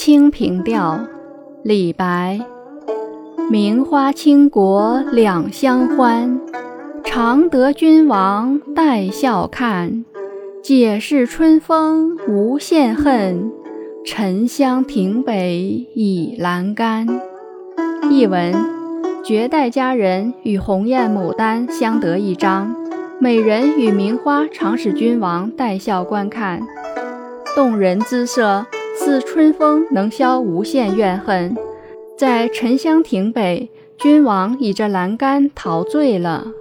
《清平调》李白：名花倾国两相欢，常得君王带笑看。解释春风无限恨，沉香亭北倚阑干。译文：绝代佳人与鸿雁、牡丹相得益彰，美人与名花常使君王带笑观看，动人姿色。自春风能消无限怨恨，在沉香亭北，君王倚着栏杆陶醉了。